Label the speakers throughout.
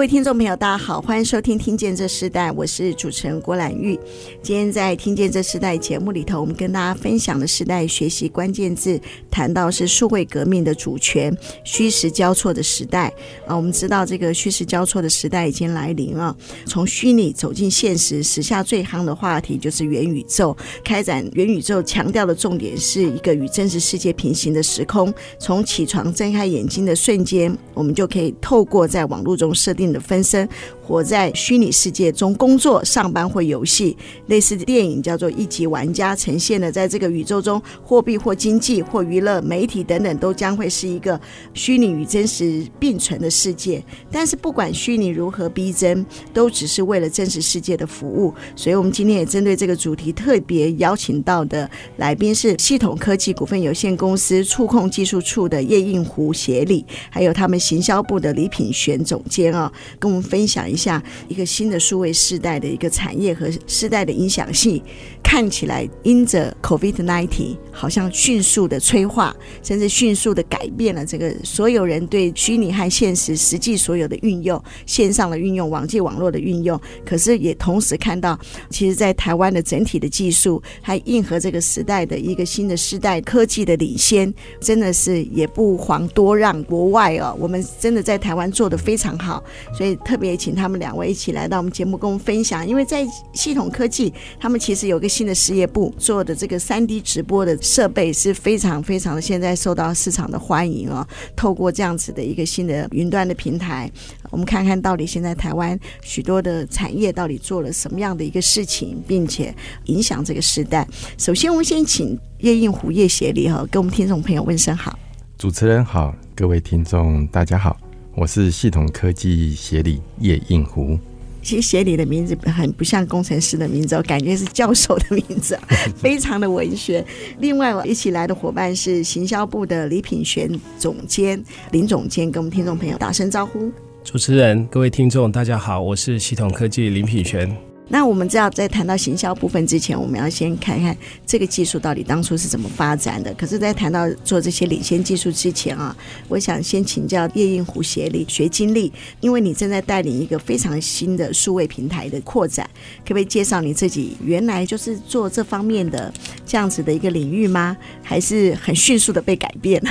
Speaker 1: 各位听众朋友，大家好，欢迎收听《听见这时代》，我是主持人郭兰玉。今天在《听见这时代》节目里头，我们跟大家分享的时代学习关键字，谈到是数位革命的主权，虚实交错的时代啊。我们知道这个虚实交错的时代已经来临了，从虚拟走进现实，时下最夯的话题就是元宇宙。开展元宇宙强调的重点是一个与真实世界平行的时空，从起床睁开眼睛的瞬间，我们就可以透过在网络中设定。的分身，活在虚拟世界中工作、上班或游戏，类似电影叫做《一级玩家》，呈现的在这个宇宙中，货币或经济或娱乐、媒体等等，都将会是一个虚拟与真实并存的世界。但是，不管虚拟如何逼真，都只是为了真实世界的服务。所以，我们今天也针对这个主题，特别邀请到的来宾是系统科技股份有限公司触控技术处的叶应湖协理，还有他们行销部的李品璇总监啊。跟我们分享一下一个新的数位时代的一个产业和时代的影响性。看起来因着 COVID-19 好像迅速的催化，甚至迅速的改变了这个所有人对虚拟和现实实际所有的运用，线上的运用、网际网络的运用。可是也同时看到，其实，在台湾的整体的技术还应和这个时代的一个新的世代科技的领先，真的是也不遑多让国外哦。我们真的在台湾做得非常好。所以特别请他们两位一起来到我们节目跟我们分享，因为在系统科技，他们其实有个新的事业部做的这个三 D 直播的设备是非常非常的现在受到市场的欢迎哦。透过这样子的一个新的云端的平台，我们看看到底现在台湾许多的产业到底做了什么样的一个事情，并且影响这个时代。首先，我们先请叶应湖叶协理哈，跟我们听众朋友问声好。
Speaker 2: 主持人好，各位听众大家好。我是系统科技协理叶应湖。
Speaker 1: 其实写你的名字很不像工程师的名字，我感觉是教授的名字，非常的文学。另外，我一起来的伙伴是行销部的李品璇总监，林总监，跟我们听众朋友打声招呼。
Speaker 3: 主持人，各位听众，大家好，我是系统科技林品璇。
Speaker 1: 那我们知道，在谈到行销部分之前，我们要先看看这个技术到底当初是怎么发展的。可是，在谈到做这些领先技术之前啊，我想先请教叶应湖协理学经历，因为你正在带领一个非常新的数位平台的扩展，可不可以介绍你自己原来就是做这方面的这样子的一个领域吗？还是很迅速的被改变了？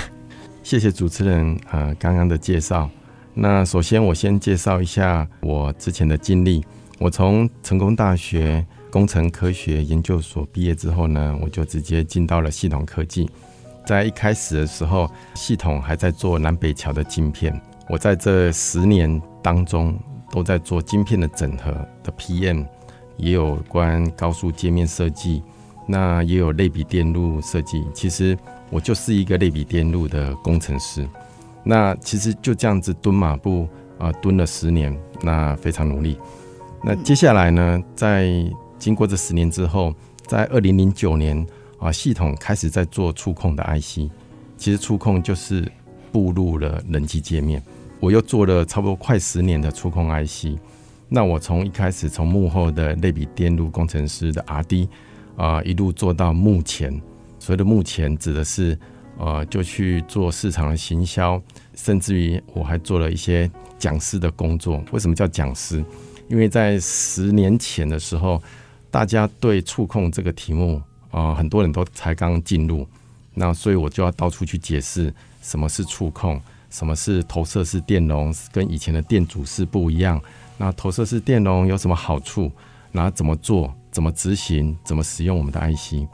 Speaker 2: 谢谢主持人呃刚刚的介绍。那首先我先介绍一下我之前的经历。我从成功大学工程科学研究所毕业之后呢，我就直接进到了系统科技。在一开始的时候，系统还在做南北桥的晶片。我在这十年当中，都在做晶片的整合的 PM，也有关高速界面设计，那也有类比电路设计。其实我就是一个类比电路的工程师。那其实就这样子蹲马步啊、蹲了十年，那非常努力。那接下来呢，在经过这十年之后，在二零零九年啊，系统开始在做触控的 IC。其实触控就是步入了人机界面。我又做了差不多快十年的触控 IC。那我从一开始从幕后的类比电路工程师的 RD 啊，一路做到目前。所谓的目前指的是呃，就去做市场的行销，甚至于我还做了一些讲师的工作。为什么叫讲师？因为在十年前的时候，大家对触控这个题目啊、很多人都才刚进入，那所以我就要到处去解释什么是触控，什么是投射式电容，跟以前的电阻是不一样。那投射式电容有什么好处？然后怎么做？怎么执行？怎么使用我们的 IC？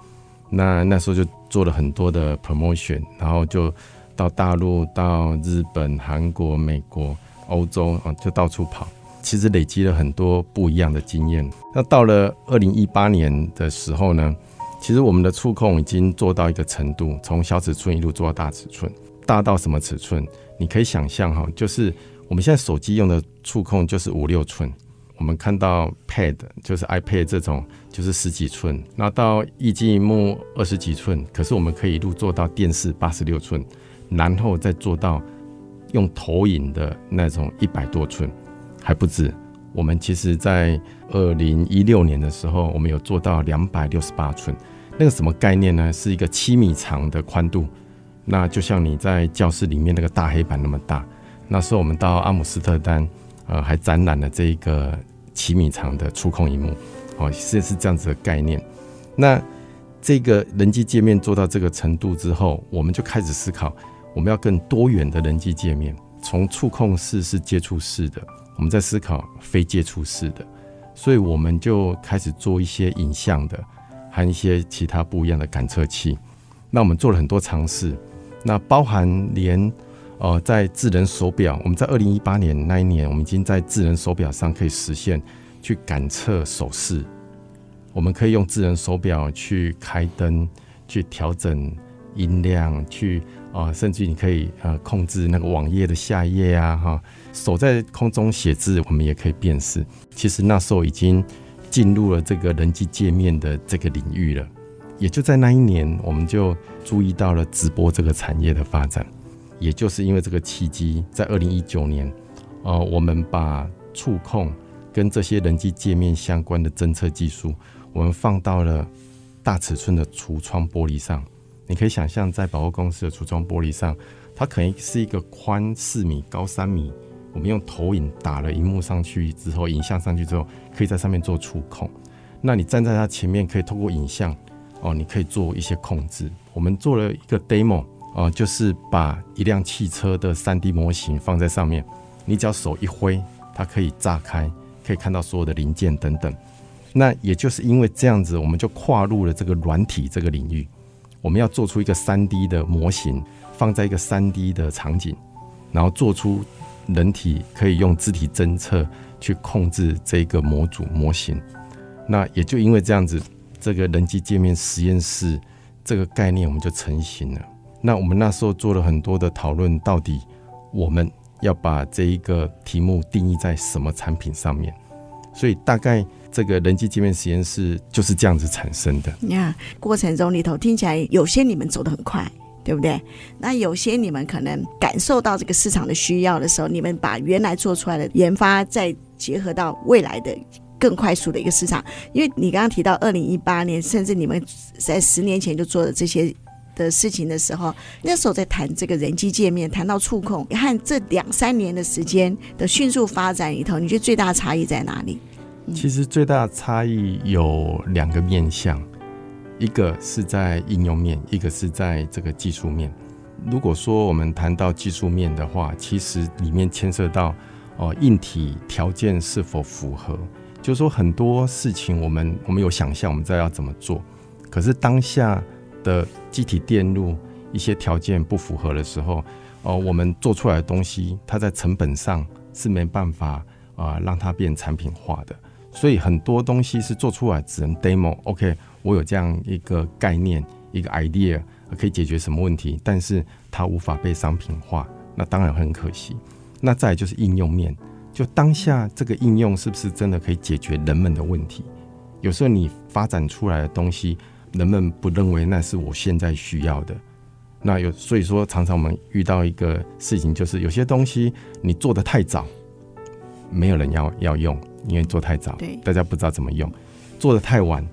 Speaker 2: 那那时候就做了很多的 promotion，然后就到大陆、到日本、韩国、美国、欧洲啊，就到处跑。其实累积了很多不一样的经验。那到了二零一八年的时候呢，其实我们的触控已经做到一个程度，从小尺寸一路做到大尺寸。大到什么尺寸？你可以想象哈，就是我们现在手机用的触控就是五六寸。我们看到 Pad 就是 iPad 这种就是十几寸，那到液晶萤幕二十几寸，可是我们可以一路做到电视八十六寸，然后再做到用投影的那种一百多寸，还不止。我们其实在二零一六年的时候，我们有做到两百六十八寸，那个什么概念呢？是一个七米长的宽度，那就像你在教室里面那个大黑板那么大。那时候我们到阿姆斯特丹。呃，还展览了这一个七米长的触控荧幕，哦，是是这样子的概念。那这个人机界面做到这个程度之后，我们就开始思考，我们要更多元的人机界面。从触控式是接触式的，我们在思考非接触式的，所以我们就开始做一些影像的，和一些其他不一样的感测器。那我们做了很多尝试，那包含连。呃，在智能手表，我们在二零一八年那一年，我们已经在智能手表上可以实现去感测手势。我们可以用智能手表去开灯，去调整音量，去啊、甚至你可以呃控制那个网页的下页啊，哈，手在空中写字，我们也可以辨识。其实那时候已经进入了这个人机界面的这个领域了。也就在那一年，我们就注意到了直播这个产业的发展。也就是因为这个契机，在二零一九年，呃，我们把触控跟这些人机界面相关的侦测技术，我们放到了大尺寸的橱窗玻璃上。你可以想象，在百货公司的橱窗玻璃上，它可能是一个宽四米、高三米。我们用投影打了荧幕上去之后，影像上去之后，可以在上面做触控。那你站在它前面，可以透过影像，哦，你可以做一些控制。我们做了一个 demo。哦、就是把一辆汽车的 3D 模型放在上面，你只要手一挥，它可以炸开，可以看到所有的零件等等。那也就是因为这样子，我们就跨入了这个软体这个领域。我们要做出一个 3D 的模型，放在一个 3D 的场景，然后做出人体可以用肢体侦测去控制这个模组模型。那也就因为这样子，这个人机界面实验室这个概念我们就成型了。那我们那时候做了很多的讨论，到底我们要把这一个题目定义在什么产品上面？所以大概这个人机界面实验室就是这样子产生的。
Speaker 1: 你看过程中里头听起来有些你们走得很快，对不对？那有些你们可能感受到这个市场的需要的时候，你们把原来做出来的研发再结合到未来的更快速的一个市场。因为你刚刚提到二零一八年，甚至你们在十年前就做的这些。的事情的时候，那时候在谈这个人机界面，谈到触控，你看这两三年的时间的迅速发展里头，你觉得最大的差异在哪
Speaker 2: 里？其实最大的差异有两个面向，一个是在应用面，一个是在这个技术面。如果说我们谈到技术面的话，其实里面牵涉到哦、呃、硬体条件是否符合，就是说很多事情我们我们有想象，我们知道要怎么做，可是当下。的机体电路一些条件不符合的时候，哦，我们做出来的东西，它在成本上是没办法啊、让它变产品化的，所以很多东西是做出来只能 demo。OK，我有这样一个概念，一个 idea 可以解决什么问题，但是它无法被商品化，那当然很可惜。那再就是应用面，就当下这个应用是不是真的可以解决人们的问题？有时候你发展出来的东西。人们不认为那是我现在需要的，那有所以说，常常我们遇到一个事情，就是有些东西你做的太早，没有人要要用，因为做太早，对，大家不知道怎么用；做的太晚，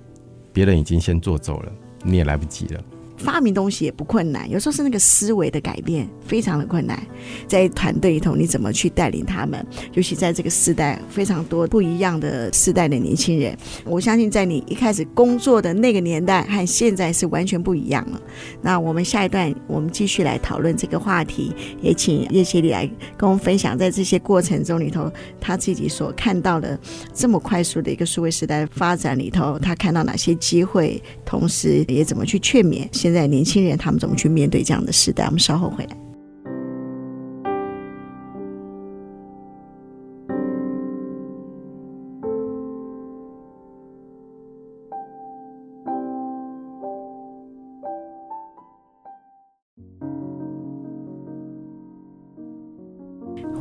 Speaker 2: 别人已经先做走了，你也来不及了。
Speaker 1: 发明东西也不困难，有时候是那个思维的改变非常的困难。在团队里头，你怎么去带领他们？尤其在这个时代，非常多不一样的世代的年轻人。我相信，在你一开始工作的那个年代和现在是完全不一样了。那我们下一段，我们继续来讨论这个话题。也请叶协理来跟我们分享，在这些过程中里头，他自己所看到的这么快速的一个数位时代发展里头，他看到哪些机会，同时也怎么去劝勉现现在年轻人他们怎么去面对这样的时代？我们稍后回来。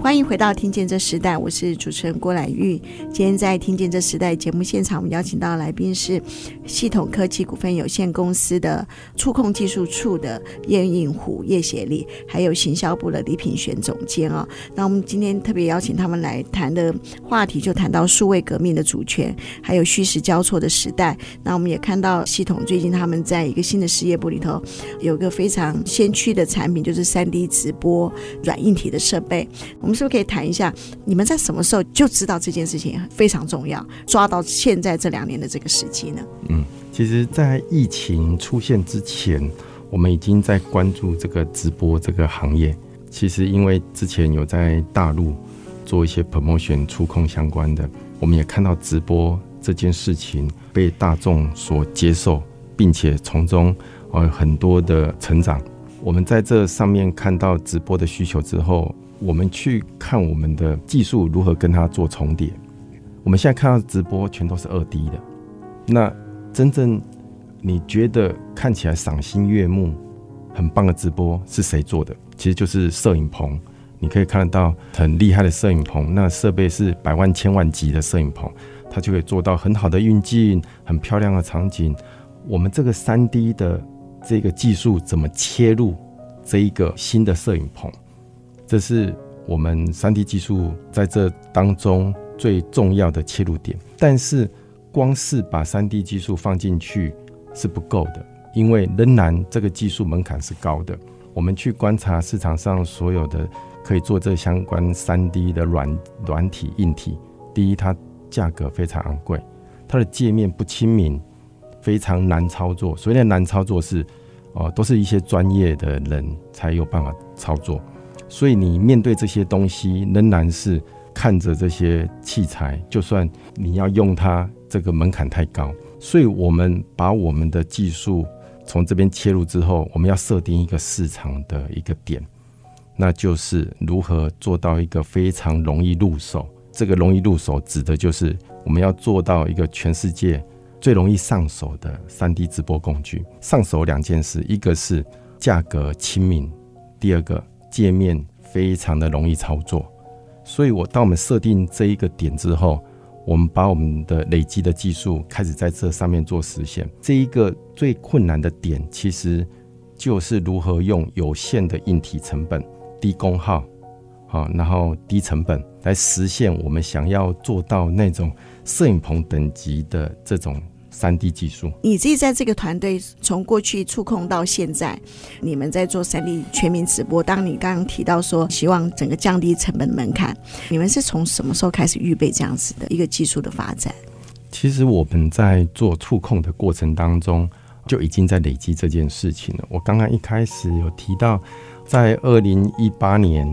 Speaker 1: 欢迎回到《听见这时代》，我是主持人郭兰玉。今天在《听见这时代》节目现场，我们邀请到的来宾是系统科技股份有限公司的触控技术处的叶应虎叶协力，还有行销部的李品璇总监哦。那我们今天特别邀请他们来谈的话题，就谈到数位革命的主权，还有虚实交错的时代。那我们也看到系统最近他们在一个新的事业部里头，有一个非常先驱的产品，就是三 D 直播软硬体的设备。们是不是可以谈一下，你们在什么时候就知道这件事情非常重要，抓到现在这两年的这个时机呢？
Speaker 2: 嗯，其实，在疫情出现之前，我们已经在关注这个直播这个行业。其实，因为之前有在大陆做一些 promotion 触控相关的，我们也看到直播这件事情被大众所接受，并且从中呃很多的成长。我们在这上面看到直播的需求之后。我们去看我们的技术如何跟它做重叠。我们现在看到直播全都是二 D 的，那真正你觉得看起来赏心悦目、很棒的直播是谁做的？其实就是摄影棚。你可以看得到很厉害的摄影棚，那设备是百万、千万级的摄影棚，它就可以做到很好的运镜、很漂亮的场景。我们这个三 D 的这个技术怎么切入这一个新的摄影棚？这是我们 3D 技术在这当中最重要的切入点，但是光是把 3D 技术放进去是不够的，因为仍然这个技术门槛是高的。我们去观察市场上所有的可以做这相关 3D 的软软体、硬体，第一，它价格非常昂贵，它的界面不亲民，非常难操作。所谓的难操作是，哦、呃，都是一些专业的人才有办法操作。所以你面对这些东西，仍然是看着这些器材，就算你要用它，这个门槛太高。所以我们把我们的技术从这边切入之后，我们要设定一个市场的一个点，那就是如何做到一个非常容易入手。这个容易入手，指的就是我们要做到一个全世界最容易上手的 3D 直播工具。上手两件事，一个是价格亲民，第二个。界面非常的容易操作，所以我当我们设定这一个点之后，我们把我们的累积的技术开始在这上面做实现。这一个最困难的点，其实就是如何用有限的硬体成本、低功耗，好，然后低成本来实现我们想要做到那种摄影棚等级的这种。三 D 技术，
Speaker 1: 你自己在这个团队从过去触控到现在，你们在做三 D 全民直播。当你刚刚提到说希望整个降低成本门槛，你们是从什么时候开始预备这样子的一个技术的发展？
Speaker 2: 其实我们在做触控的过程当中，就已经在累积这件事情了。我刚刚一开始有提到，在二零一八年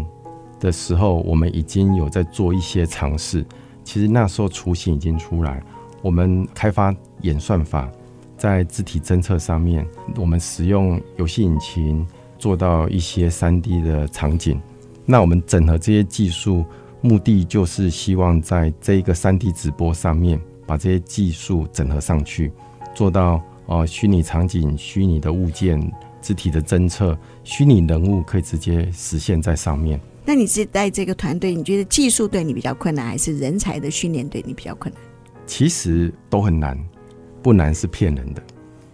Speaker 2: 的时候，我们已经有在做一些尝试。其实那时候雏形已经出来。我们开发演算法，在字体侦测上面，我们使用游戏引擎做到一些 3D 的场景。那我们整合这些技术，目的就是希望在这一个 3D 直播上面，把这些技术整合上去，做到呃虚拟场景、虚拟的物件、字体的侦测、虚拟人物可以直接实现在上面。
Speaker 1: 那你是带这个团队，你觉得技术对你比较困难，还是人才的训练对你比较困难？
Speaker 2: 其实都很难，不难是骗人的。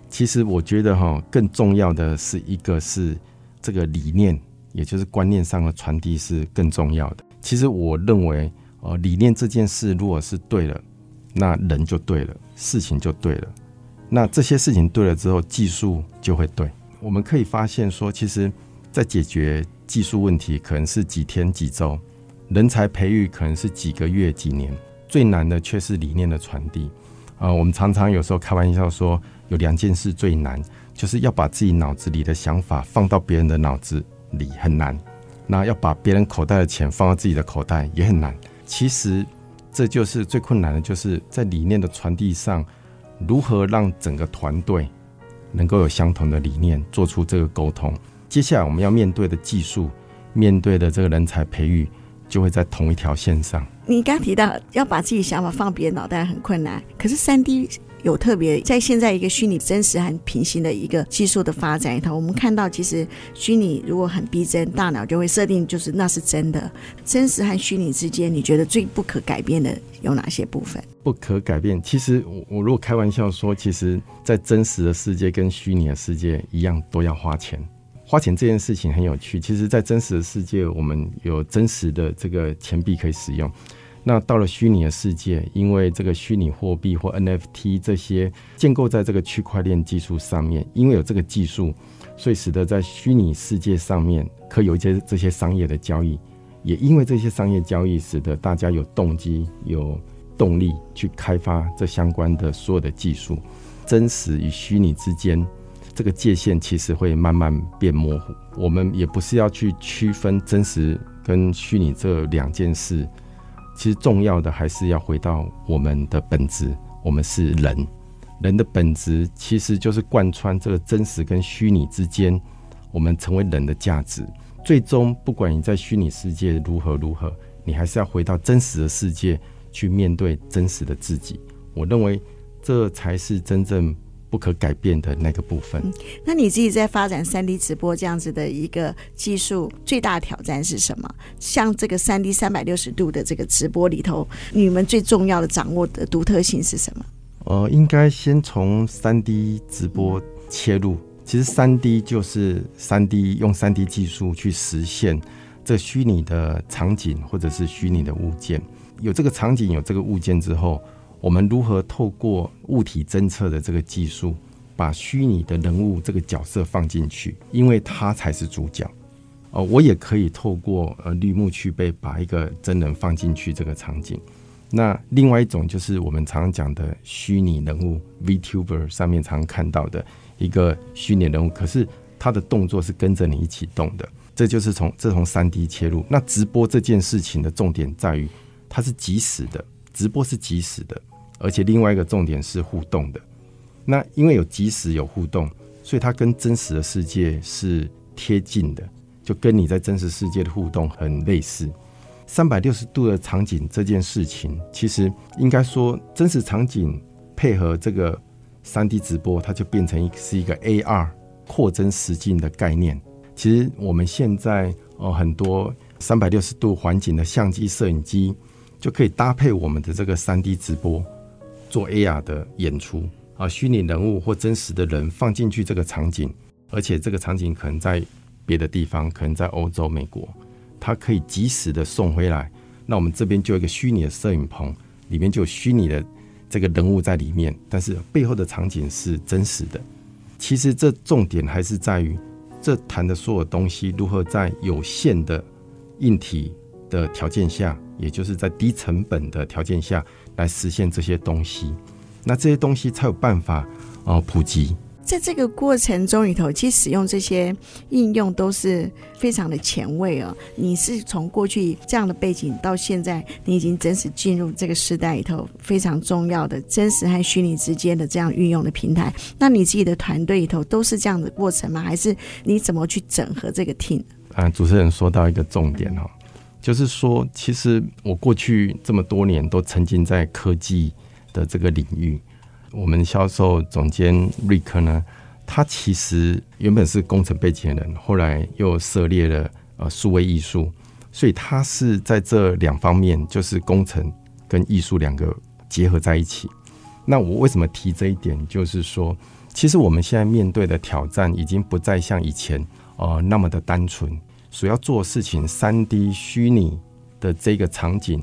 Speaker 2: 其实我觉得哈，更重要的是一个是这个理念，也就是观念上的传递是更重要的。其实我认为，呃，理念这件事如果是对了，那人就对了，事情就对了。那这些事情对了之后，技术就会对。我们可以发现说，其实，在解决技术问题可能是几天几周，人才培育可能是几个月几年。最难的却是理念的传递啊！我们常常有时候开玩笑说，有两件事最难，就是要把自己脑子里的想法放到别人的脑子里很难，那要把别人口袋的钱放到自己的口袋也很难。其实这就是最困难的，就是在理念的传递上，如何让整个团队能够有相同的理念，做出这个沟通。接下来我们要面对的技术，面对的这个人才培育，就会在同一条线上。
Speaker 1: 你刚提到要把自己想法放别人脑袋很困难，可是三 D 有特别在现在一个虚拟真实和平行的一个技术的发展里头，我们看到其实虚拟如果很逼真，大脑就会设定就是那是真的。真实和虚拟之间，你觉得最不可改变的有哪些部分？
Speaker 2: 不可改变，其实我我如果开玩笑说，其实在真实的世界跟虚拟的世界一样，都要花钱。花钱这件事情很有趣。其实，在真实的世界，我们有真实的这个钱币可以使用。那到了虚拟的世界，因为这个虚拟货币或 NFT 这些建构在这个区块链技术上面，因为有这个技术，所以使得在虚拟世界上面可以有一些这些商业的交易。也因为这些商业交易，使得大家有动机、有动力去开发这相关的所有的技术。真实与虚拟之间。这个界限其实会慢慢变模糊。我们也不是要去区分真实跟虚拟这两件事，其实重要的还是要回到我们的本质。我们是人，人的本质其实就是贯穿这个真实跟虚拟之间，我们成为人的价值。最终，不管你在虚拟世界如何如何，你还是要回到真实的世界去面对真实的自己。我认为这才是真正。不可改变的那个部分。
Speaker 1: 嗯，那你自己在发展三 D 直播这样子的一个技术，最大挑战是什么？像这个三 D 三百六十度的这个直播里头，你们最重要的掌握的独特性是什么？
Speaker 2: 呃，应该先从三 D 直播切入。其实三 D 就是三 D 用三 D 技术去实现这虚拟的场景或者是虚拟的物件。有这个场景，有这个物件之后。我们如何透过物体侦测的这个技术，把虚拟的人物这个角色放进去，因为他才是主角。哦，我也可以透过呃绿幕去被把一个真人放进去这个场景。那另外一种就是我们常常讲的虚拟人物 VTuber 上面常看到的一个虚拟人物，可是他的动作是跟着你一起动的。这就是从这从三 D 切入。那直播这件事情的重点在于，它是即时的，直播是即时的。而且另外一个重点是互动的，那因为有即时有互动，所以它跟真实的世界是贴近的，就跟你在真实世界的互动很类似。三百六十度的场景这件事情，其实应该说真实场景配合这个三 D 直播，它就变成一是一个 AR 扩增实境的概念。其实我们现在哦很多三百六十度环境的相机、摄影机就可以搭配我们的这个三 D 直播。做 AR 的演出啊，虚拟人物或真实的人放进去这个场景，而且这个场景可能在别的地方，可能在欧洲、美国，它可以及时的送回来。那我们这边就有一个虚拟的摄影棚，里面就有虚拟的这个人物在里面，但是背后的场景是真实的。其实这重点还是在于，这谈的所有东西如何在有限的硬体的条件下，也就是在低成本的条件下。来实现这些东西，那这些东西才有办法哦普及。
Speaker 1: 在这个过程中里头，其实使用这些应用都是非常的前卫哦。你是从过去这样的背景到现在，你已经真实进入这个时代里头非常重要的真实和虚拟之间的这样运用的平台。那你自己的团队里头都是这样的过程吗？还是你怎么去整合这个 team？
Speaker 2: 啊，主持人说到一个重点哦。就是说，其实我过去这么多年都沉浸在科技的这个领域。我们销售总监瑞克呢，他其实原本是工程背景的人，后来又涉猎了呃数位艺术，所以他是在这两方面，就是工程跟艺术两个结合在一起。那我为什么提这一点？就是说，其实我们现在面对的挑战已经不再像以前呃那么的单纯。所要做事情，三 D 虚拟的这个场景，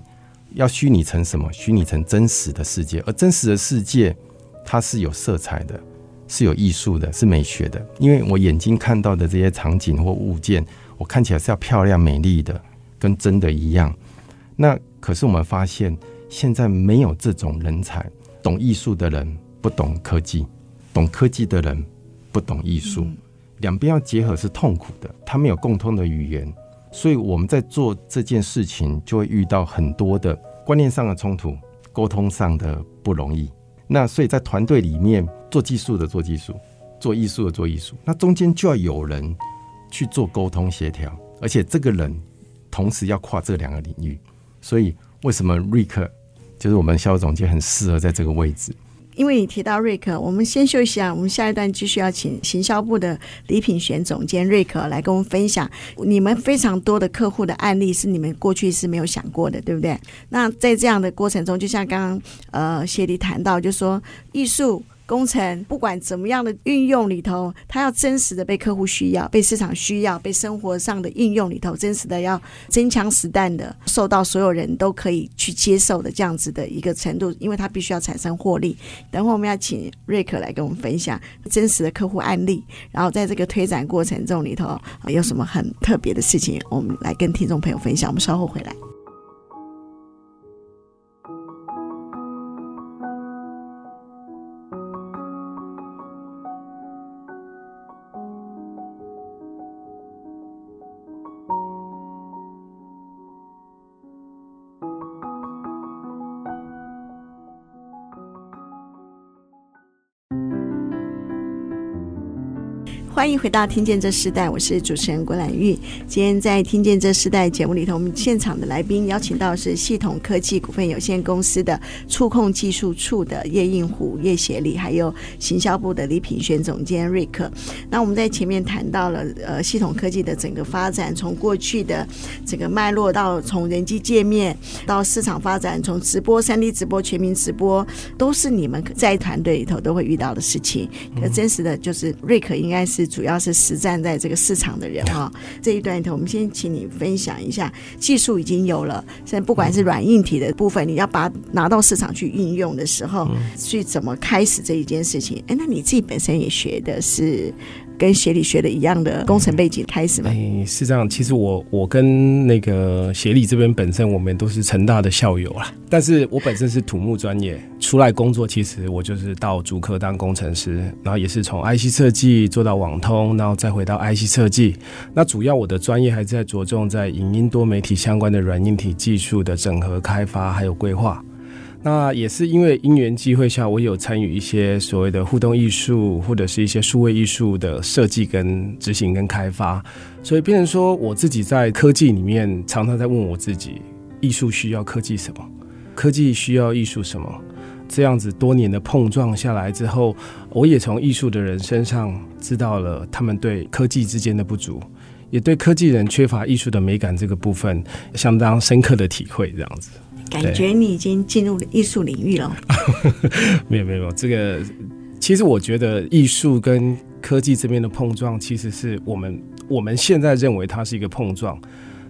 Speaker 2: 要虚拟成什么？虚拟成真实的世界，而真实的世界，它是有色彩的，是有艺术的，是美学的。因为我眼睛看到的这些场景或物件，我看起来是要漂亮美丽的，跟真的一样。那可是我们发现，现在没有这种人才，懂艺术的人不懂科技，懂科技的人不懂艺术。两边要结合是痛苦的，他们有共通的语言，所以我们在做这件事情就会遇到很多的观念上的冲突，沟通上的不容易。那所以在团队里面做技术的做技术，做艺术的做艺术，那中间就要有人去做沟通协调，而且这个人同时要跨这两个领域。所以为什么瑞克就是我们销售总监很适合在这个位置？
Speaker 1: 因为你提到瑞克，我们先休息啊。我们下一段继续要请行销部的礼品选总监瑞克来跟我们分享你们非常多的客户的案例，是你们过去是没有想过的，对不对？那在这样的过程中，就像刚刚呃谢迪谈到，就说艺术。工程不管怎么样的运用里头，它要真实的被客户需要、被市场需要、被生活上的应用里头，真实的要真枪实弹的受到所有人都可以去接受的这样子的一个程度，因为它必须要产生获利。等会我们要请瑞克来跟我们分享真实的客户案例，然后在这个推展过程中里头有什么很特别的事情，我们来跟听众朋友分享。我们稍后回来。欢迎回到《听见这世代》，我是主持人郭兰玉。今天在《听见这世代》节目里头，我们现场的来宾邀请到是系统科技股份有限公司的触控技术处的叶应虎叶协理，还有行销部的李品璇总监瑞克。那我们在前面谈到了呃系统科技的整个发展，从过去的整个脉络到从人机界面到市场发展，从直播、三 D 直播、全民直播，都是你们在团队里头都会遇到的事情。可真实的就是瑞克应该是。主要是实战在这个市场的人哈，这一段里头，我们先请你分享一下，技术已经有了，现在不管是软硬体的部分，你要把它拿到市场去运用的时候，去怎么开始这一件事情？哎，那你自己本身也学的是？跟协理学的一样的工程背景开始吗？
Speaker 3: 哎，是这样。其实我我跟那个协理这边本身，我们都是成大的校友啦。但是我本身是土木专业，出来工作，其实我就是到主科当工程师，然后也是从 IC 设计做到网通，然后再回到 IC 设计。那主要我的专业还在着重在影音多媒体相关的软硬体技术的整合开发还有规划。那也是因为因缘际会下，我有参与一些所谓的互动艺术或者是一些数位艺术的设计跟执行跟开发，所以变成说我自己在科技里面常常在问我自己：艺术需要科技什么？科技需要艺术什么？这样子多年的碰撞下来之后，我也从艺术的人身上知道了他们对科技之间的不足，也对科技人缺乏艺术的美感这个部分相当深刻的体会，这样子。
Speaker 1: 感觉你已经进入了艺术领域了。
Speaker 3: 没有没有没有，这个其实我觉得艺术跟科技这边的碰撞，其实是我们我们现在认为它是一个碰撞，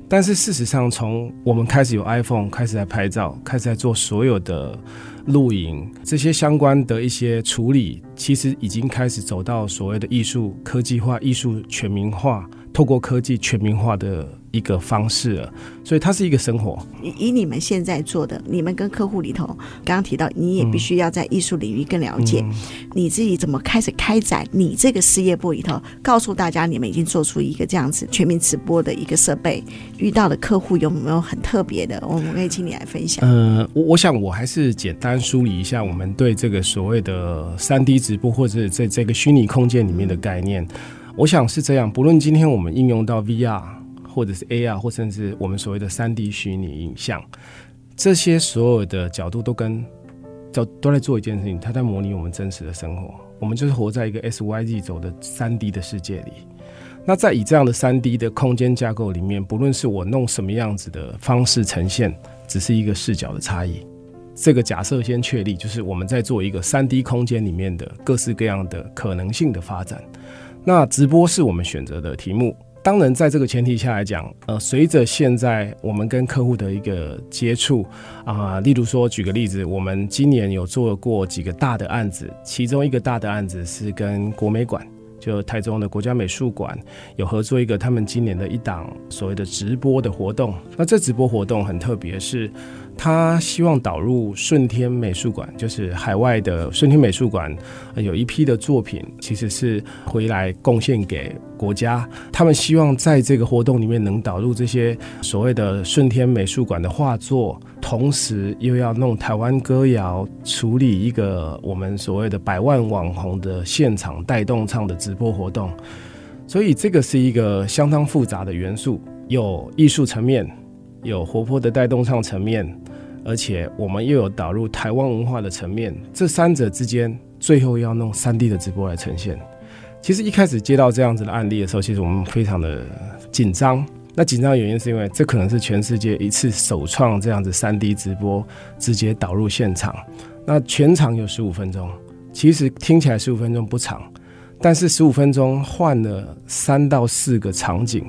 Speaker 3: 但是事实上，从我们开始有 iPhone，开始在拍照，开始在做所有的录影这些相关的一些处理，其实已经开始走到所谓的艺术科技化、艺术全民化，透过科技全民化的。一个方式了，所以它是一个生活。
Speaker 1: 以以你们现在做的，你们跟客户里头，刚刚提到，你也必须要在艺术领域更了解。嗯、你自己怎么开始开展你这个事业部里头，告诉大家你们已经做出一个这样子全民直播的一个设备，遇到的客户有没有很特别的？我们可以请你来分享。
Speaker 3: 呃，我我想我还是简单梳理一下我们对这个所谓的三 D 直播或者在这个虚拟空间里面的概念。我想是这样，不论今天我们应用到 VR。或者是 AR，或甚至我们所谓的三 D 虚拟影像，这些所有的角度都跟都都在做一件事情，它在模拟我们真实的生活。我们就是活在一个 SYZ 轴的三 D 的世界里。那在以这样的三 D 的空间架构里面，不论是我弄什么样子的方式呈现，只是一个视角的差异。这个假设先确立，就是我们在做一个三 D 空间里面的各式各样的可能性的发展。那直播是我们选择的题目。当然，在这个前提下来讲，呃，随着现在我们跟客户的一个接触啊，例如说，举个例子，我们今年有做过几个大的案子，其中一个大的案子是跟国美馆，就台中的国家美术馆有合作一个他们今年的一档所谓的直播的活动。那这直播活动很特别，是。他希望导入顺天美术馆，就是海外的顺天美术馆，有一批的作品其实是回来贡献给国家。他们希望在这个活动里面能导入这些所谓的顺天美术馆的画作，同时又要弄台湾歌谣，处理一个我们所谓的百万网红的现场带动唱的直播活动。所以这个是一个相当复杂的元素，有艺术层面，有活泼的带动唱层面，而且我们又有导入台湾文化的层面，这三者之间，最后要弄三 D 的直播来呈现。其实一开始接到这样子的案例的时候，其实我们非常的紧张。那紧张原因是因为这可能是全世界一次首创这样子三 D 直播，直接导入现场。那全场有十五分钟，其实听起来十五分钟不长。但是十五分钟换了三到四个场景，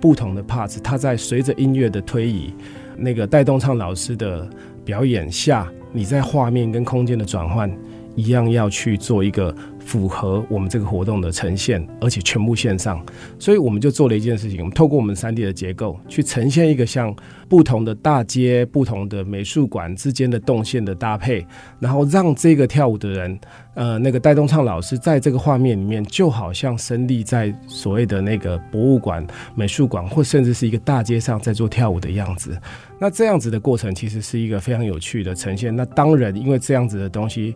Speaker 3: 不同的 part，它在随着音乐的推移，那个带动唱老师的表演下，你在画面跟空间的转换，一样要去做一个。符合我们这个活动的呈现，而且全部线上，所以我们就做了一件事情，我们透过我们三 D 的结构去呈现一个像不同的大街、不同的美术馆之间的动线的搭配，然后让这个跳舞的人，呃，那个戴东唱老师在这个画面里面，就好像身历在所谓的那个博物馆、美术馆，或甚至是一个大街上在做跳舞的样子。那这样子的过程其实是一个非常有趣的呈现。那当然，因为这样子的东西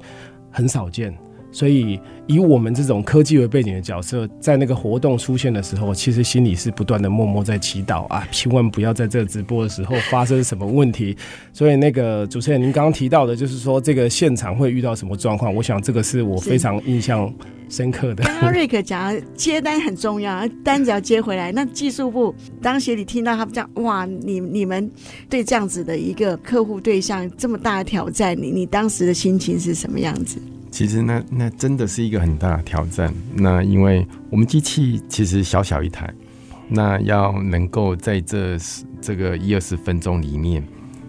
Speaker 3: 很少见。所以，以我们这种科技为背景的角色，在那个活动出现的时候，其实心里是不断的默默在祈祷啊，千万不要在这直播的时候发生什么问题。所以，那个主持人您刚刚提到的，就是说这个现场会遇到什么状况？我想这个是我非常印象深刻的。
Speaker 1: 刚刚瑞克讲接单很重要，单子要接回来。那技术部当协理听到他们讲，哇，你你们对这样子的一个客户对象这么大的挑战，你你当时的心情是什么样子？
Speaker 2: 其实那那真的是一个很大的挑战。那因为我们机器其实小小一台，那要能够在这这个一二十分钟里面，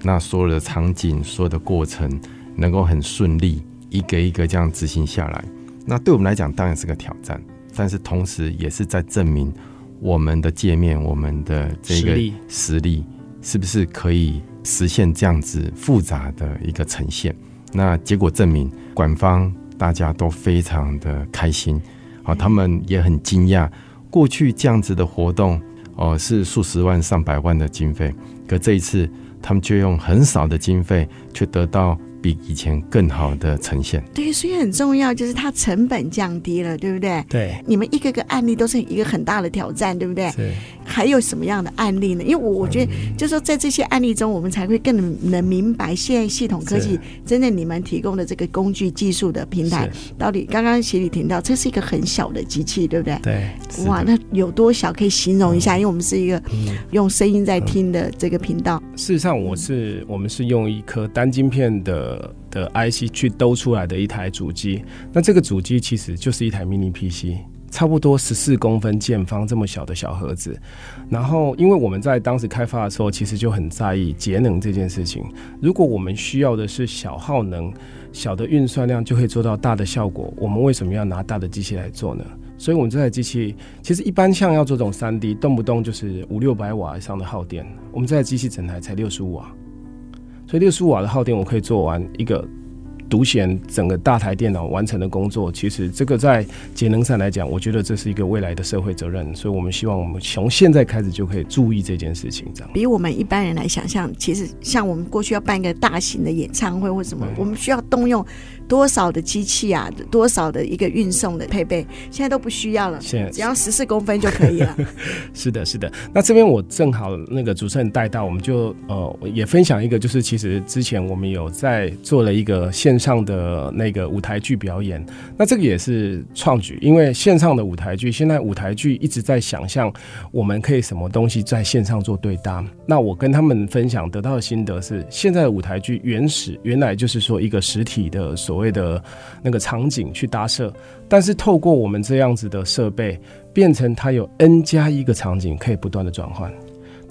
Speaker 2: 那所有的场景、所有的过程能够很顺利，一个一个这样执行下来，那对我们来讲当然是个挑战，但是同时也是在证明我们的界面、我们的这个实力是不是可以实现这样子复杂的一个呈现。那结果证明，馆方大家都非常的开心，啊，他们也很惊讶，过去这样子的活动，哦，是数十万、上百万的经费，可这一次他们却用很少的经费，却得到。比以前更好的呈现，
Speaker 1: 对，所以很重要，就是它成本降低了，对不对？
Speaker 3: 对，
Speaker 1: 你们一个个案例都是一个很大的挑战，对不对？
Speaker 3: 对。
Speaker 1: 还有什么样的案例呢？因为我我觉得，就是说在这些案例中，我们才会更能明白现在系统科技真正你们提供的这个工具技术的平台到底。刚刚协理提到，这是一个很小的机器，对不对？
Speaker 3: 对。
Speaker 1: 哇，那有多小？可以形容一下？因为我们是一个用声音在听的这个频道。
Speaker 3: 事实上，我是我们是用一颗单晶片的。的 IC 去兜出来的一台主机，那这个主机其实就是一台 mini PC，差不多十四公分见方这么小的小盒子。然后，因为我们在当时开发的时候，其实就很在意节能这件事情。如果我们需要的是小耗能、小的运算量就可以做到大的效果，我们为什么要拿大的机器来做呢？所以，我们这台机器其实一般像要做这种三 D，动不动就是五六百瓦以上的耗电，我们这台机器整台才六十五瓦。所以六十五瓦的耗电，我可以做完一个独显整个大台电脑完成的工作。其实这个在节能上来讲，我觉得这是一个未来的社会责任。所以我们希望我们从现在开始就可以注意这件事情，这样。
Speaker 1: 比我们一般人来想象，其实像我们过去要办一个大型的演唱会或什么，我们需要动用。多少的机器啊，多少的一个运送的配备，现在都不需要了，现在只要十四公分就可以了。
Speaker 3: 是的，是的。那这边我正好那个主持人带到，我们就呃也分享一个，就是其实之前我们有在做了一个线上的那个舞台剧表演，那这个也是创举，因为线上的舞台剧，现在舞台剧一直在想象我们可以什么东西在线上做对搭。那我跟他们分享得到的心得是，现在的舞台剧原始原来就是说一个实体的所。谓的那个场景去搭设，但是透过我们这样子的设备，变成它有 N 加一个场景可以不断的转换，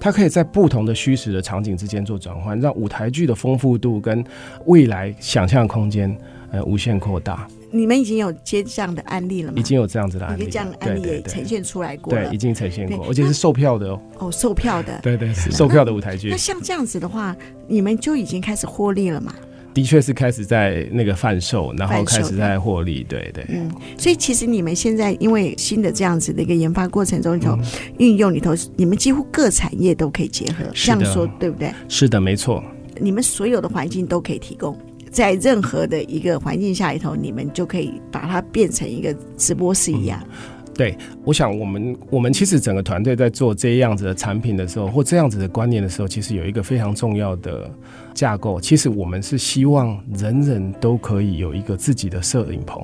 Speaker 3: 它可以在不同的虚实的场景之间做转换，让舞台剧的丰富度跟未来想象空间呃无限扩大。
Speaker 1: 你们已经有接这样的案例了吗？
Speaker 3: 已经有这样子的案例，
Speaker 1: 这样的案例也呈现出
Speaker 3: 来过对，已经呈现过，而且是售票的哦。
Speaker 1: 哦，售票的，
Speaker 3: 对对，售票的舞台剧。
Speaker 1: 那像这样子的话，你们就已经开始获利了吗？
Speaker 3: 的确是开始在那个贩售，然后开始在获利，对对。
Speaker 1: 嗯，所以其实你们现在因为新的这样子的一个研发过程中里头，运用里头，你们几乎各产业都可以结合，这样说对不对？
Speaker 3: 是的，没错。
Speaker 1: 你们所有的环境都可以提供，在任何的一个环境下里头，你们就可以把它变成一个直播室一样。
Speaker 3: 对，我想我们我们其实整个团队在做这样子的产品的时候，或这样子的观念的时候，其实有一个非常重要的架构。其实我们是希望人人都可以有一个自己的摄影棚，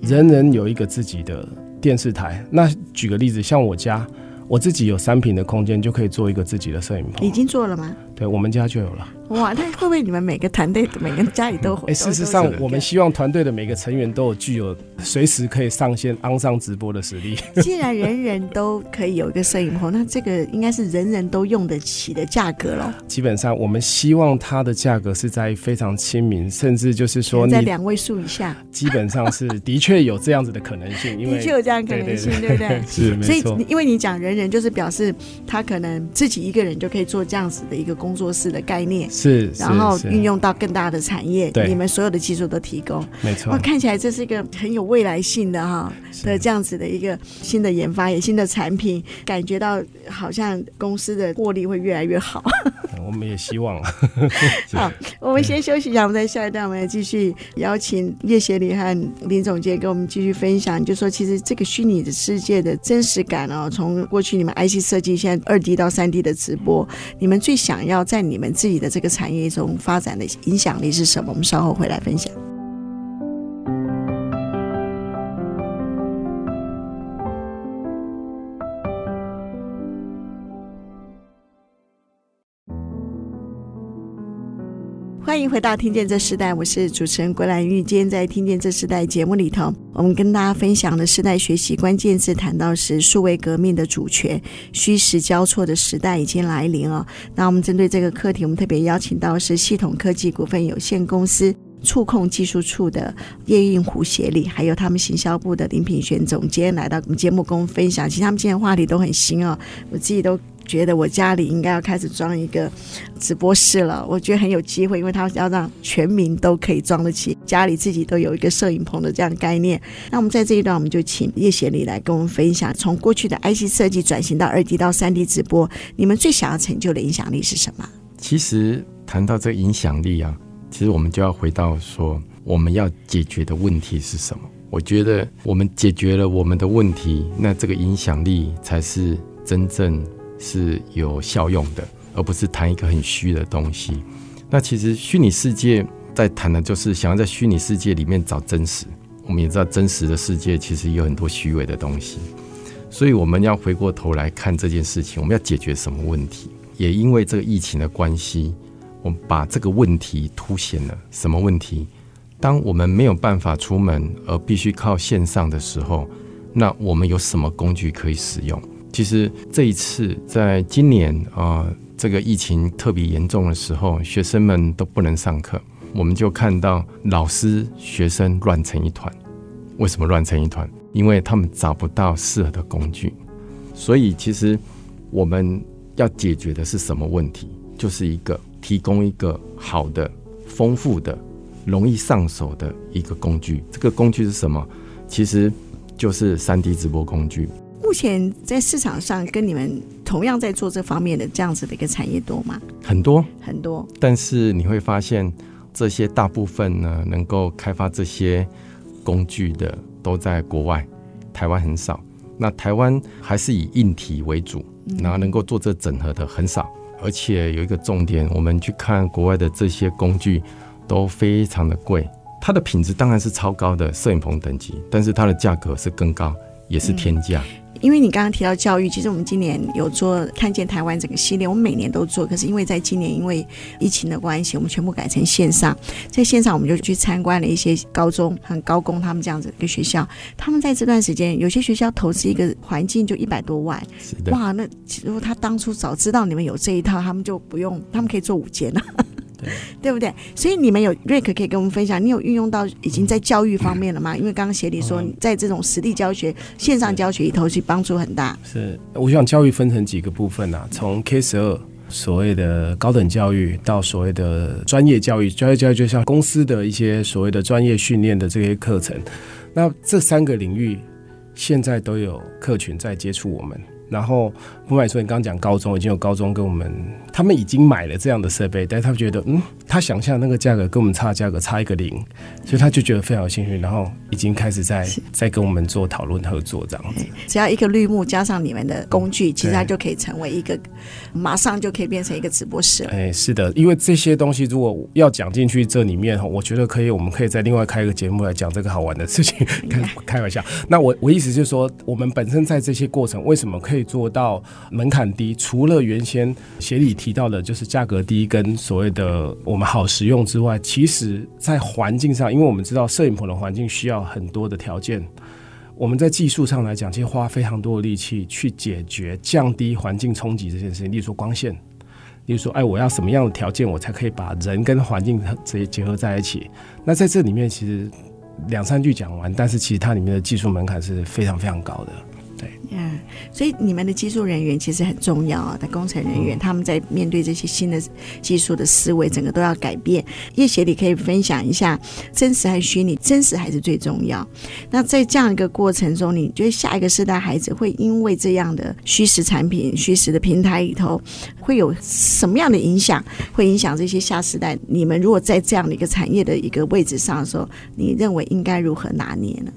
Speaker 3: 人人有一个自己的电视台。那举个例子，像我家，我自己有三平的空间，就可以做一个自己的摄影棚。
Speaker 1: 已经做了吗？
Speaker 3: 对，我们家就有了。
Speaker 1: 哇，那会不会你们每个团队、每个家里都会？
Speaker 3: 哎、欸，事实上，我们希望团队的每个成员都有具有随时可以上线、安上直播的实力。
Speaker 1: 既然人人都可以有一个摄影棚，那这个应该是人人都用得起的价格了。
Speaker 3: 基本上，我们希望它的价格是在非常亲民，甚至就是说
Speaker 1: 在两位数以下。
Speaker 3: 基本上是的确有这样子的可能性，因为
Speaker 1: 的确有这样的可能性，对，不对？
Speaker 3: 是，没错。
Speaker 1: 所以，因为你讲人人，就是表示他可能自己一个人就可以做这样子的一个工作室的概念。
Speaker 3: 是，
Speaker 1: 然后。运用到更大的产业，
Speaker 3: 对，
Speaker 1: 你们所有的技术都提供，
Speaker 3: 没错。
Speaker 1: 哇，看起来这是一个很有未来性的哈的这样子的一个新的研发，也新的产品，感觉到好像公司的获利会越来越好。
Speaker 3: 我们也希望。
Speaker 1: 好，我们先休息一下，我们在下一段我们继续邀请叶协理和林总监跟我们继续分享，就说其实这个虚拟的世界的真实感哦，从过去你们 IC 设计，现在二 D 到三 D 的直播，你们最想要在你们自己的这个产业中发展的影响力是什么？我们稍后回来分享。欢迎回到《听见这时代》，我是主持人郭兰玉。今天在《听见这时代》节目里头，我们跟大家分享的时代学习关键字，谈到是数位革命的主权，虚实交错的时代已经来临了。那我们针对这个课题，我们特别邀请到是系统科技股份有限公司触控技术处的叶韵湖协理，还有他们行销部的林品璇总监来到我们节目跟我们分享。其实他们今天话题都很新哦，我自己都。觉得我家里应该要开始装一个直播室了，我觉得很有机会，因为他要让全民都可以装得起，家里自己都有一个摄影棚的这样概念。那我们在这一段，我们就请叶协理来跟我们分享，从过去的 IC 设计转型到二 D 到三 D 直播，你们最想要成就的影响力是什么？
Speaker 2: 其实谈到这个影响力啊，其实我们就要回到说，我们要解决的问题是什么？我觉得我们解决了我们的问题，那这个影响力才是真正。是有效用的，而不是谈一个很虚的东西。那其实虚拟世界在谈的就是想要在虚拟世界里面找真实。我们也知道真实的世界其实有很多虚伪的东西，所以我们要回过头来看这件事情，我们要解决什么问题？也因为这个疫情的关系，我们把这个问题凸显了。什么问题？当我们没有办法出门，而必须靠线上的时候，那我们有什么工具可以使用？其实这一次，在今年啊、这个疫情特别严重的时候，学生们都不能上课，我们就看到老师、学生乱成一团。为什么乱成一团？因为他们找不到适合的工具。所以，其实我们要解决的是什么问题？就是一个提供一个好的、丰富的、容易上手的一个工具。这个工具是什么？其实就是三 D 直播工具。
Speaker 1: 目前在市场上跟你们同样在做这方面的这样子的一个产业多吗？
Speaker 2: 很多
Speaker 1: 很多，
Speaker 2: 但是你会发现这些大部分呢，能够开发这些工具的都在国外，台湾很少。那台湾还是以硬体为主，然后能够做这整合的很少。而且有一个重点，我们去看国外的这些工具都非常的贵，它的品质当然是超高的摄影棚等级，但是它的价格是更高，也是天价。嗯
Speaker 1: 因为你刚刚提到教育，其实我们今年有做看见台湾整个系列，我们每年都做。可是因为在今年因为疫情的关系，我们全部改成线上。在线上，我们就去参观了一些高中、和高工他们这样子的一个学校。他们在这段时间，有些学校投资一个环境就一百多
Speaker 2: 万。
Speaker 1: 哇，那如果他当初早知道你们有这一套，他们就不用，他们可以做五间了。对，对不对？所以你们有 Rick 可以跟我们分享，你有运用到已经在教育方面了吗？嗯、因为刚刚协理说，在这种实地教学、嗯、线上教学里头，去帮助很大。
Speaker 3: 是，我想教育分成几个部分啊，从 K 十二所谓的高等教育到所谓的专业教育，专业教育就像公司的一些所谓的专业训练的这些课程。那这三个领域现在都有客群在接触我们。然后不管说你刚刚讲高中已经有高中跟我们，他们已经买了这样的设备，但是他们觉得，嗯，他想象那个价格跟我们差价格差一个零，所以他就觉得非常有兴趣，然后已经开始在在跟我们做讨论合作这样子。
Speaker 1: 只要一个绿幕加上你们的工具，其实它就可以成为一个，马上就可以变成一个直播室。
Speaker 3: 哎，是的，因为这些东西如果要讲进去这里面，我觉得可以，我们可以再另外开一个节目来讲这个好玩的事情。开 开玩笑，那我我意思就是说，我们本身在这些过程为什么可以做到？门槛低，除了原先协理提到的，就是价格低跟所谓的我们好使用之外，其实在环境上，因为我们知道摄影棚的环境需要很多的条件，我们在技术上来讲，其实花非常多的力气去解决降低环境冲击这件事情。例如说光线，例如说，哎，我要什么样的条件，我才可以把人跟环境这些结合在一起？那在这里面，其实两三句讲完，但是其实它里面的技术门槛是非常非常高的。对，
Speaker 1: 嗯，所以你们的技术人员其实很重要啊，的工程人员，他们在面对这些新的技术的思维，整个都要改变。叶协理可以分享一下，真实还是虚拟？真实还是最重要。那在这样一个过程中，你觉得下一个世代孩子会因为这样的虚实产品、虚实的平台里头，会有什么样的影响？会影响这些下世代？你们如果在这样的一个产业的一个位置上的时候，你认为应该如何拿捏呢？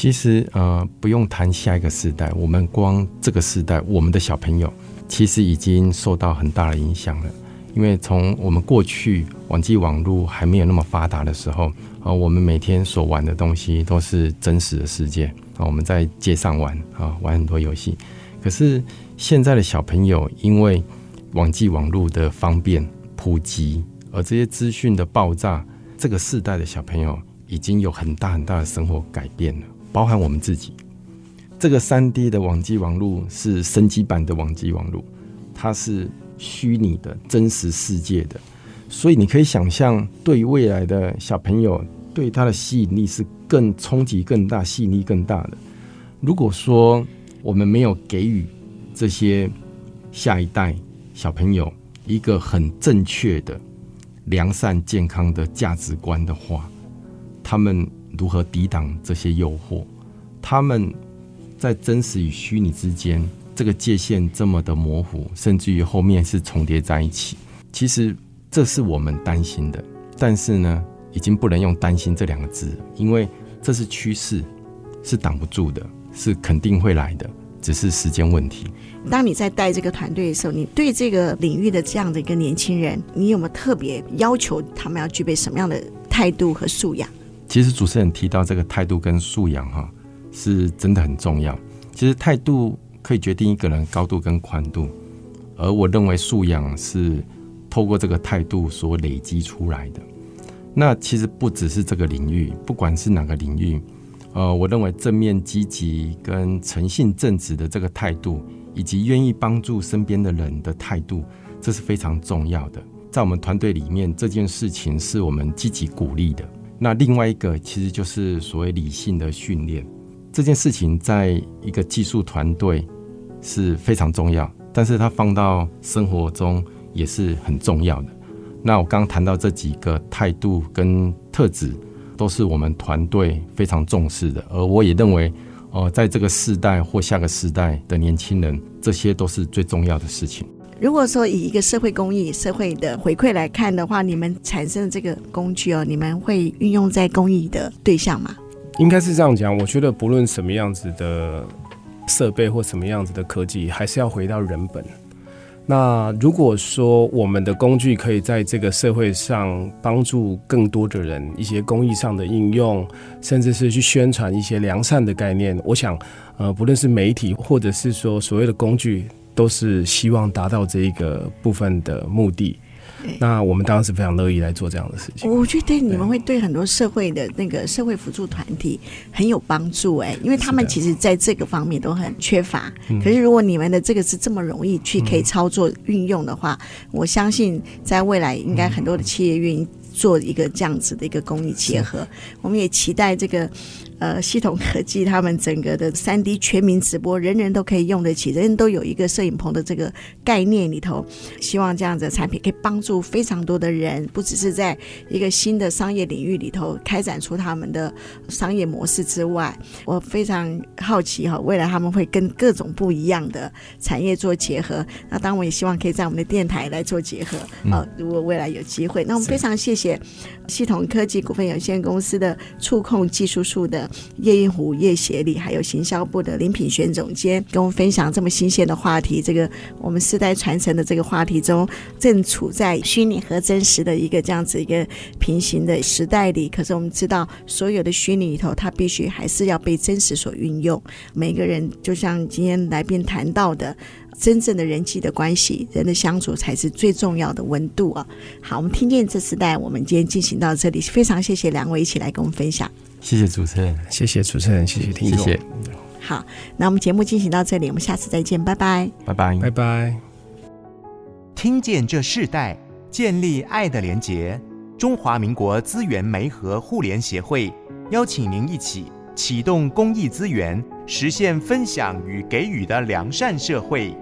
Speaker 2: 其实呃，不用谈下一个世代，我们光这个世代，我们的小朋友其实已经受到很大的影响了。因为从我们过去网际网络还没有那么发达的时候，啊、我们每天所玩的东西都是真实的世界啊、我们在街上玩啊、玩很多游戏。可是现在的小朋友，因为网际网络的方便普及，而这些资讯的爆炸，这个世代的小朋友已经有很大很大的生活改变了。包含我们自己，这个三 D 的网际网络是升级版的网际网络，它是虚拟的真实世界的，所以你可以想象，对于未来的小朋友，对他的吸引力是更冲击更大、吸引力更大的。如果说我们没有给予这些下一代小朋友一个很正确的、良善、健康的价值观的话，他们。如何抵挡这些诱惑？他们在真实与虚拟之间，这个界限这么的模糊，甚至于后面是重叠在一起。其实这是我们担心的，但是呢，已经不能用担心这两个字，因为这是趋势，是挡不住的，是肯定会来的，只是时间问题。
Speaker 1: 当你在带这个团队的时候，你对这个领域的这样的一个年轻人，你有没有特别要求他们要具备什么样的态度和素养？
Speaker 2: 其实主持人提到这个态度跟素养，哈，是真的很重要。其实态度可以决定一个人高度跟宽度，而我认为素养是透过这个态度所累积出来的。那其实不只是这个领域，不管是哪个领域，呃，我认为正面积极跟诚信正直的这个态度，以及愿意帮助身边的人的态度，这是非常重要的。在我们团队里面，这件事情是我们积极鼓励的。那另外一个其实就是所谓理性的训练，这件事情在一个技术团队是非常重要，但是它放到生活中也是很重要的。那我刚刚谈到这几个态度跟特质，都是我们团队非常重视的，而我也认为，呃，在这个世代或下个世代的年轻人，这些都是最重要的事情。
Speaker 1: 如果说以一个社会公益、社会的回馈来看的话，你们产生的这个工具哦，你们会运用在公益的对象吗？
Speaker 3: 应该是这样讲。我觉得不论什么样子的设备或什么样子的科技，还是要回到人本。那如果说我们的工具可以在这个社会上帮助更多的人，一些公益上的应用，甚至是去宣传一些良善的概念，我想，呃，不论是媒体或者是说所谓的工具。都是希望达到这一个部分的目的，那我们当然是非常乐意来做这样的事情。
Speaker 1: 我觉得你们会对很多社会的那个社会辅助团体很有帮助哎，因为他们其实在这个方面都很缺乏。可是如果你们的这个是这么容易去可以操作运用的话，我相信在未来应该很多的企业愿意。做一个这样子的一个公益结合。我们也期待这个。呃，系统科技他们整个的三 D 全民直播，人人都可以用得起，人人都有一个摄影棚的这个概念里头，希望这样子的产品可以帮助非常多的人，不只是在一个新的商业领域里头开展出他们的商业模式之外，我非常好奇哈，未来他们会跟各种不一样的产业做结合。那当然我也希望可以在我们的电台来做结合啊，如果未来有机会，那我们非常谢谢系统科技股份有限公司的触控技术处的。叶映湖叶协理，还有行销部的林品璇总监，跟我们分享这么新鲜的话题。这个我们世代传承的这个话题中，正处在虚拟和真实的一个这样子一个平行的时代里。可是我们知道，所有的虚拟里头，它必须还是要被真实所运用。每个人就像今天来宾谈到的，真正的人际的关系，人的相处才是最重要的温度啊。好，我们听见这时代，我们今天进行到这里，非常谢谢两位一起来跟我们分享。
Speaker 2: 谢谢主持人，
Speaker 3: 谢谢主持人，谢谢听众。
Speaker 2: 谢谢。
Speaker 1: 好，那我们节目进行到这里，我们下次再见，拜拜，
Speaker 2: 拜拜，
Speaker 3: 拜拜。
Speaker 4: 听见这世代，建立爱的连结。中华民国资源媒和互联协会邀请您一起启动公益资源，实现分享与给予的良善社会。